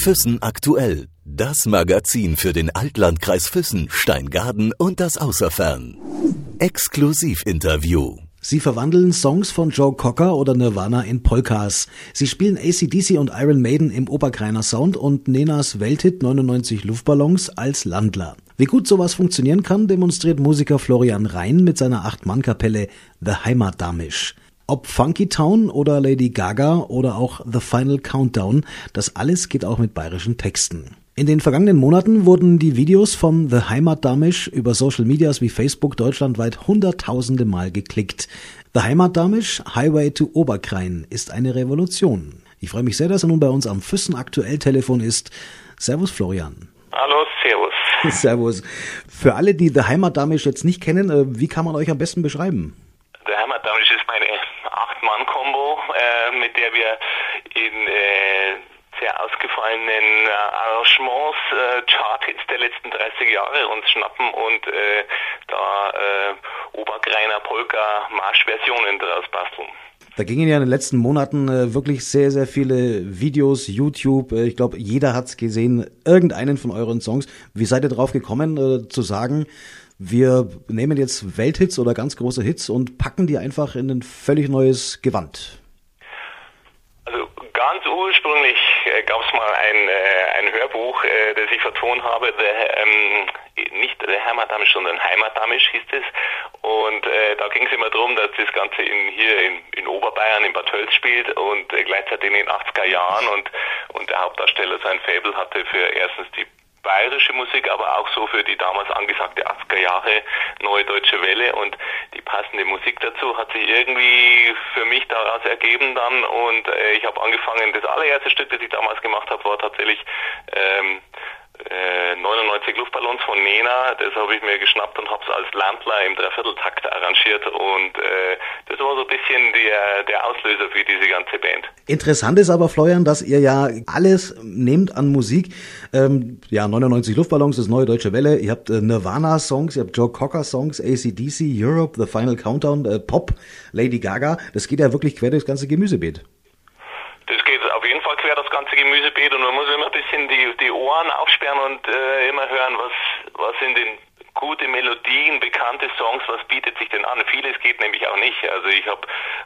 Füssen aktuell. Das Magazin für den Altlandkreis Füssen, Steingaden und das Außerfern. Exklusivinterview. Sie verwandeln Songs von Joe Cocker oder Nirvana in Polkas. Sie spielen ACDC und Iron Maiden im Oberkreiner Sound und Nenas Welthit 99 Luftballons als Landler. Wie gut sowas funktionieren kann, demonstriert Musiker Florian Rhein mit seiner Acht-Mann-Kapelle The Heimatdamisch. Ob Funky Town oder Lady Gaga oder auch The Final Countdown, das alles geht auch mit bayerischen Texten. In den vergangenen Monaten wurden die Videos von The Heimatdamisch über Social Medias wie Facebook deutschlandweit hunderttausende Mal geklickt. The Heimatdamisch Highway to Oberkrain ist eine Revolution. Ich freue mich sehr, dass er nun bei uns am Füssen aktuell Telefon ist. Servus Florian. Hallo, servus. Servus. Für alle, die The Heimatdamisch jetzt nicht kennen, äh, wie kann man euch am besten beschreiben? The Heimatdamisch ist mit der wir in äh, sehr ausgefallenen äh, Arrangements äh, Chart-Hits der letzten 30 Jahre uns schnappen und äh, da äh, Obergreiner Polka Marschversionen daraus basteln. Da gingen ja in den letzten Monaten äh, wirklich sehr, sehr viele Videos, YouTube. Äh, ich glaube, jeder hat's gesehen, irgendeinen von euren Songs. Wie seid ihr drauf gekommen, äh, zu sagen, wir nehmen jetzt Welthits oder ganz große Hits und packen die einfach in ein völlig neues Gewand. Ursprünglich äh, gab es mal ein, äh, ein Hörbuch, äh, das ich vertont habe, der, ähm, nicht der Heimatamisch, sondern Heimatamisch hieß es. Und äh, da ging es immer darum, dass das Ganze in, hier in, in Oberbayern, in Bad Tölz spielt und äh, gleichzeitig in den 80er Jahren und, und der Hauptdarsteller sein Fable hatte für erstens die bayerische Musik, aber auch so für die damals angesagte 80er Jahre Neue Deutsche Welle und die passende Musik dazu hat sich irgendwie für mich daraus ergeben dann und äh, ich habe angefangen, das allererste Stück, das ich damals gemacht habe, war tatsächlich ähm, äh, 99 Luftballons von Nena, das habe ich mir geschnappt und habe es als Landler im Dreivierteltakt arrangiert und äh, das war so ein bisschen der, der Auslöser für diese ganze Band. Interessant ist aber, Florian, dass ihr ja alles nehmt an Musik. Ähm, ja, 99 Luftballons, das neue Deutsche Welle. Ihr habt äh, Nirvana-Songs, ihr habt Joe Cocker-Songs, ACDC, Europe, The Final Countdown, äh, Pop, Lady Gaga. Das geht ja wirklich quer durchs ganze Gemüsebeet. Jeden Fall quer das ganze Gemüsebeet und man muss immer ein bisschen die, die Ohren aufsperren und äh, immer hören, was, was in den gute Melodien, bekannte Songs, was bietet sich denn an? Vieles geht nämlich auch nicht. Also ich habe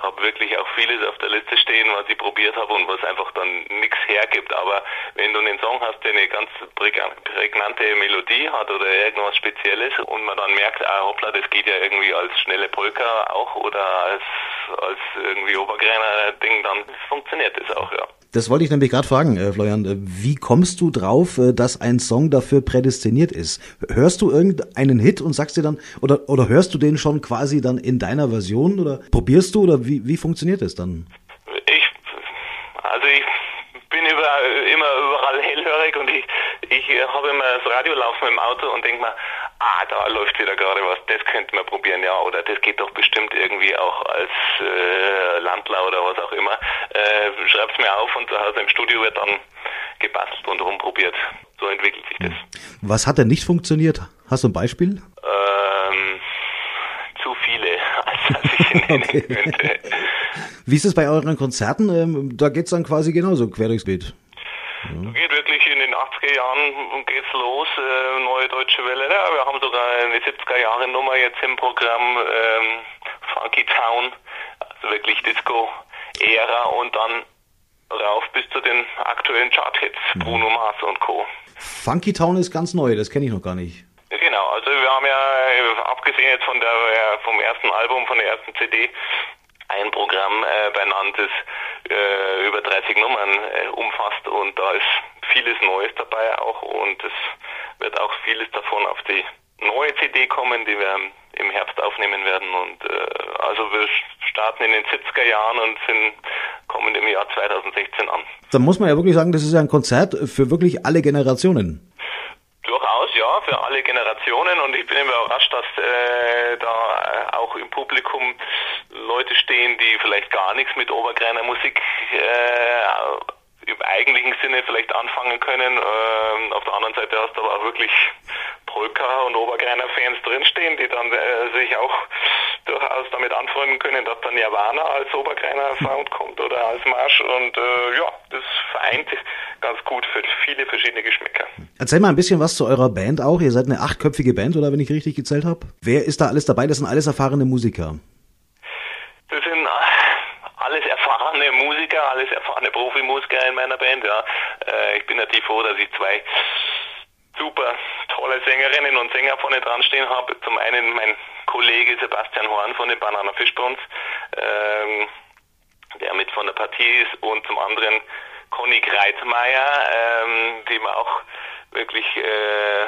hab wirklich auch vieles auf der Liste stehen, was ich probiert habe und was einfach dann nichts hergibt. Aber wenn du einen Song hast, der eine ganz prägnante Melodie hat oder irgendwas Spezielles und man dann merkt, ah hoppla, das geht ja irgendwie als schnelle Polka auch oder als, als irgendwie Obergreiner Ding, dann funktioniert das auch, ja. Das wollte ich nämlich gerade fragen, äh, Florian. Äh, wie kommst du drauf, äh, dass ein Song dafür prädestiniert ist? Hörst du irgendeinen Hit und sagst dir dann, oder, oder hörst du den schon quasi dann in deiner Version oder probierst du oder wie, wie funktioniert das dann? Ich, also ich bin über, immer überall hellhörig und ich, ich habe immer das Radio laufen im Auto und denke mir, ah, da läuft wieder gerade was, das könnte man probieren, ja, oder das geht doch bestimmt irgendwie auch als äh, Landler oder was auch immer. Äh, schreib's mir auf und zu Hause im Studio wird dann gebastelt und rumprobiert. So entwickelt sich das. Was hat denn nicht funktioniert? Hast du ein Beispiel? Ähm, zu viele, als dass ich nennen Okay. könnte. Wie ist es bei euren Konzerten? Ähm, da geht's dann quasi genauso quer durchs Beet. Geht in den 80er Jahren geht's los, äh, neue deutsche Welle. Ja, wir haben sogar eine 70er Jahre Nummer jetzt im Programm, ähm, Funky Town, also wirklich Disco-Ära und dann rauf bis zu den aktuellen Chart-Hits, Bruno Mars und Co. Funky Town ist ganz neu, das kenne ich noch gar nicht. Genau, also wir haben ja, äh, abgesehen jetzt von der, vom ersten Album, von der ersten CD, ein Programm äh, benannt, das äh, über 30 Nummern äh, umfasst und da ist vieles Neues dabei auch und es wird auch vieles davon auf die neue CD kommen, die wir im Herbst aufnehmen werden und äh, also wir starten in den 70er Jahren und sind kommen im Jahr 2016 an. Da muss man ja wirklich sagen, das ist ja ein Konzert für wirklich alle Generationen. Durchaus, ja, für alle Generationen und ich bin immer überrascht, dass äh, da auch im Publikum Leute stehen, die vielleicht gar nichts mit Obergreiner Musik äh, im eigentlichen Sinne vielleicht anfangen können. Ähm, auf der anderen Seite hast du aber auch wirklich Polka und Obergreiner Fans drinstehen, die dann äh, sich auch durchaus damit anfreunden können, dass dann Nirvana als Obergreiner Sound kommt oder als Marsch und äh, ja, das vereint ganz gut für viele verschiedene Geschmäcker. Erzähl mal ein bisschen was zu eurer Band auch. Ihr seid eine achtköpfige Band, oder wenn ich richtig gezählt habe? Wer ist da alles dabei? Das sind alles erfahrene Musiker. Das sind erfahrene Musiker, alles erfahrene Profimusiker in meiner Band, ja. Äh, ich bin natürlich froh, dass ich zwei super tolle Sängerinnen und Sänger vorne dran stehen habe. Zum einen mein Kollege Sebastian Horn von den Banana Fishbones, ähm, der mit von der Partie ist, und zum anderen Conny Greitmeier, ähm, die man auch wirklich äh,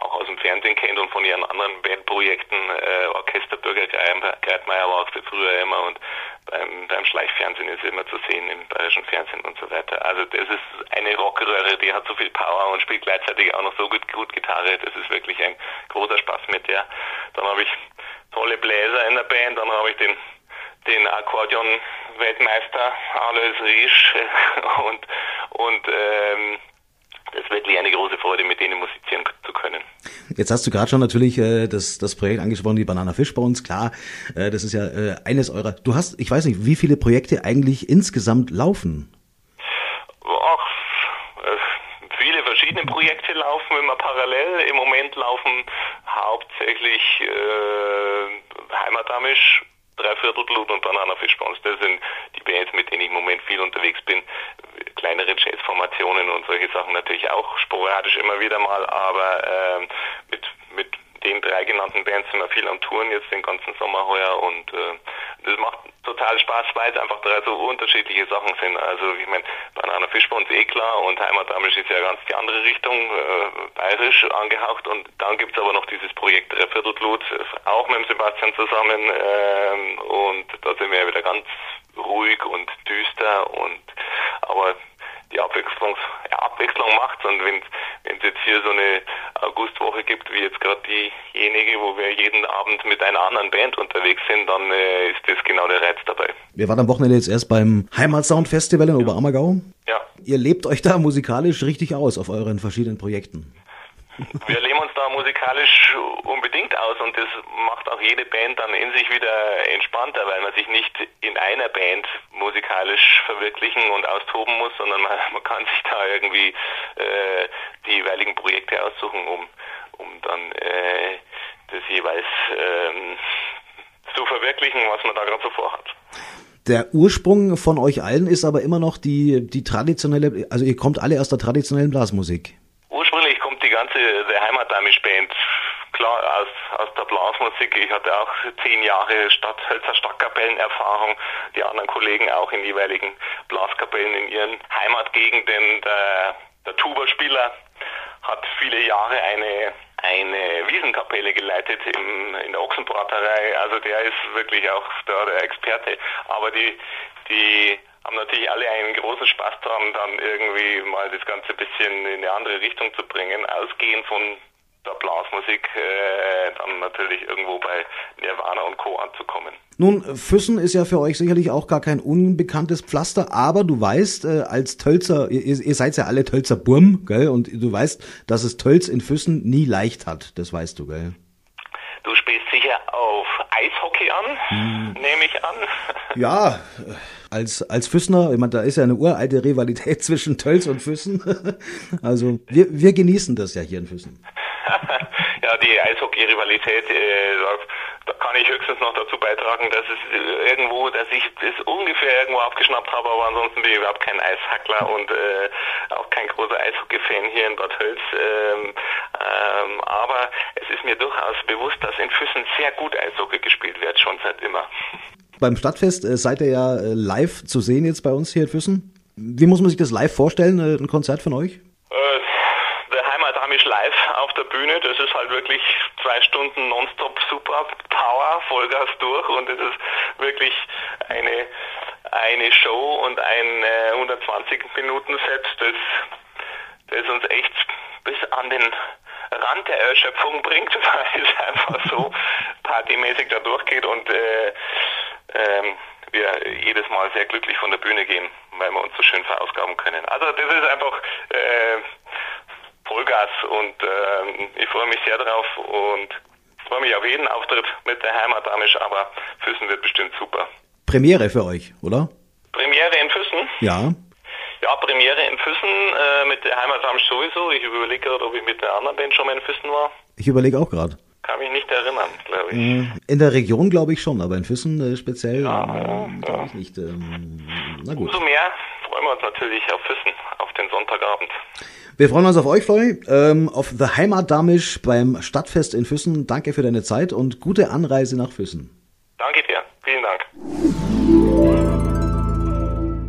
auch aus dem Fernsehen kennt und von ihren anderen Bandprojekten. Äh, Orchesterbürger Greitmeier war auch früher immer und beim, beim Schleichfernsehen ist sie immer zu sehen, im bayerischen Fernsehen und so weiter. Also das ist eine Rockröhre, die hat so viel Power und spielt gleichzeitig auch noch so gut, gut Gitarre. Das ist wirklich ein großer Spaß mit der. Dann habe ich tolle Bläser in der Band, dann habe ich den den Akkordeon-Weltmeister Alois Riesch und und ähm, es ist wirklich eine große Freude, mit denen musizieren zu können. Jetzt hast du gerade schon natürlich äh, das, das Projekt angesprochen, die Banana Fish bei uns, klar. Äh, das ist ja äh, eines eurer. Du hast, ich weiß nicht, wie viele Projekte eigentlich insgesamt laufen? Ach, äh, viele verschiedene Projekte laufen immer parallel. Im Moment laufen hauptsächlich äh, Heimatamisch Dreiviertelblut und Banana Fish bei uns. Das sind die Bands, mit denen ich im Moment viel unterwegs bin kleinere Jazzformationen und solche Sachen natürlich auch sporadisch immer wieder mal, aber äh, mit, mit den drei genannten Bands sind wir viel am Touren jetzt den ganzen Sommer heuer und äh, das macht total Spaß, weil es einfach drei so unterschiedliche Sachen sind. Also ich meine, Banana Fisch bei uns eh klar und Heimatamisch ist ja ganz die andere Richtung, äh, bayerisch angehaucht und dann gibt's aber noch dieses Projekt Dreiviertelblut, auch mit dem Sebastian zusammen äh, und da sind wir ja wieder ganz ruhig und düster und aber die Abwechslung, ja, Abwechslung macht und wenn es jetzt hier so eine Augustwoche gibt, wie jetzt gerade diejenige, wo wir jeden Abend mit einer anderen Band unterwegs sind, dann äh, ist das genau der Reiz dabei. Wir waren am Wochenende jetzt erst beim Heimatsound Festival in Oberammergau. Ja. Ihr lebt euch da musikalisch richtig aus auf euren verschiedenen Projekten. Wir leben uns da musikalisch unbedingt aus und das macht auch jede Band dann in sich wieder entspannter, weil man sich nicht in einer Band musikalisch verwirklichen und austoben muss, sondern man, man kann sich da irgendwie äh, die jeweiligen Projekte aussuchen, um, um dann äh, das jeweils ähm, zu verwirklichen, was man da gerade so vorhat. Der Ursprung von euch allen ist aber immer noch die, die traditionelle, also ihr kommt alle aus der traditionellen Blasmusik ganze The Heimatamisch Band, klar aus, aus der Blasmusik. Ich hatte auch zehn Jahre Stadt, Hölzer Stadtkapellenerfahrung, die anderen Kollegen auch in jeweiligen Blaskapellen in ihren Heimatgegenden. Der, der Tuba-Spieler hat viele Jahre eine eine Wiesenkapelle geleitet im, in der Ochsenbraterei. Also der ist wirklich auch der, der Experte. Aber die, die haben natürlich alle einen großen Spaß daran, dann irgendwie mal das Ganze ein bisschen in eine andere Richtung zu bringen, ausgehend von der Blasmusik äh, dann natürlich irgendwo bei Nirvana und Co. anzukommen. Nun, Füssen ist ja für euch sicherlich auch gar kein unbekanntes Pflaster, aber du weißt, äh, als Tölzer, ihr, ihr seid ja alle Tölzer Burm, gell, und du weißt, dass es Tölz in Füssen nie leicht hat, das weißt du, gell? Du spielst sicher auf Eishockey an, hm. nehme ich an. Ja, als, als Füssner, ich meine, da ist ja eine uralte Rivalität zwischen Tölz und Füssen. Also wir, wir genießen das ja hier in Füssen. ja, die Eishockey-Rivalität, äh, da, kann ich höchstens noch dazu beitragen, dass es irgendwo, dass ich das ungefähr irgendwo abgeschnappt habe, aber ansonsten bin ich überhaupt kein Eishackler und äh, auch kein großer Eishockey-Fan hier in Bad Hölz. Ähm, ähm, aber es ist mir durchaus bewusst, dass in Füssen sehr gut Eishockey gespielt wird, schon seit immer. Beim Stadtfest äh, seid ihr ja äh, live zu sehen jetzt bei uns hier in Füssen. Wie muss man sich das live vorstellen, äh, ein Konzert von euch? Äh, der Heimatamisch live auf der Bühne, das ist halt wirklich zwei Stunden nonstop super Power, Vollgas durch und es ist wirklich eine, eine Show und ein äh, 120 Minuten Set, das, das uns echt bis an den Rand der Erschöpfung bringt, weil es einfach so partymäßig da durchgeht und äh, ähm, wir jedes Mal sehr glücklich von der Bühne gehen, weil wir uns so schön verausgaben können. Also das ist einfach äh, Vollgas und äh, ich freue mich sehr drauf und freue mich auf jeden Auftritt mit der Heimatamisch, aber Füssen wird bestimmt super. Premiere für euch, oder? Premiere in Füssen? Ja. Ja, Premiere in Füssen, äh, mit der Heimatsamsch sowieso. Ich überlege gerade, ob ich mit der anderen Band schon mal in Füssen war. Ich überlege auch gerade. Nicht erinnern, glaube ich. Äh, in der Region glaube ich schon, aber in Füssen äh, speziell Ja, äh, glaube ja. ich nicht. Ähm, na gut. Umso mehr freuen wir uns natürlich auf Füssen, auf den Sonntagabend. Wir freuen uns auf euch, Flori, ähm, auf The Heimatdamisch beim Stadtfest in Füssen. Danke für deine Zeit und gute Anreise nach Füssen. Danke dir, vielen Dank.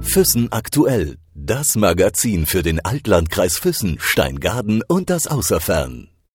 Füssen aktuell. Das Magazin für den Altlandkreis Füssen, Steingaden und das Außerfern.